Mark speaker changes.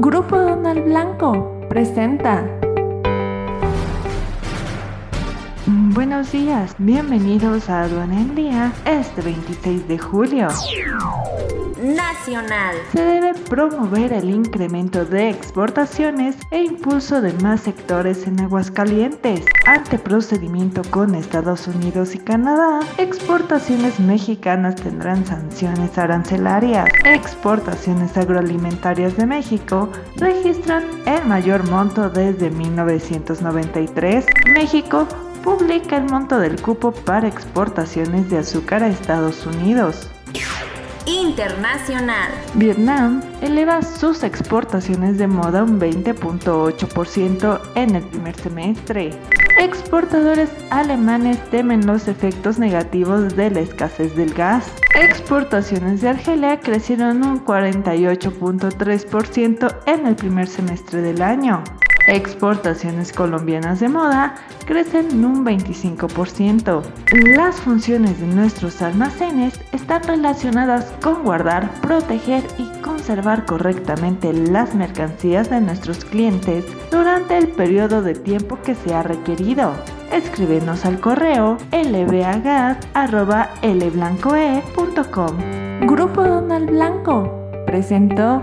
Speaker 1: Grupo Donald Blanco presenta.
Speaker 2: Buenos días, bienvenidos a Aduana Día este 26 de julio.
Speaker 3: Nacional.
Speaker 2: Se debe promover el incremento de exportaciones e impulso de más sectores en Aguascalientes. Ante procedimiento con Estados Unidos y Canadá, exportaciones mexicanas tendrán sanciones arancelarias. Exportaciones agroalimentarias de México registran el mayor monto desde 1993. México publica el monto del cupo para exportaciones de azúcar a Estados Unidos.
Speaker 3: Internacional.
Speaker 2: Vietnam eleva sus exportaciones de moda un 20.8% en el primer semestre. Exportadores alemanes temen los efectos negativos de la escasez del gas. Exportaciones de Argelia crecieron un 48.3% en el primer semestre del año. Exportaciones colombianas de moda crecen un 25%. Las funciones de nuestros almacenes están relacionadas con guardar, proteger y conservar correctamente las mercancías de nuestros clientes durante el periodo de tiempo que sea requerido. Escríbenos al correo lbagas.lblancoe.com.
Speaker 1: Grupo Donald Blanco presentó.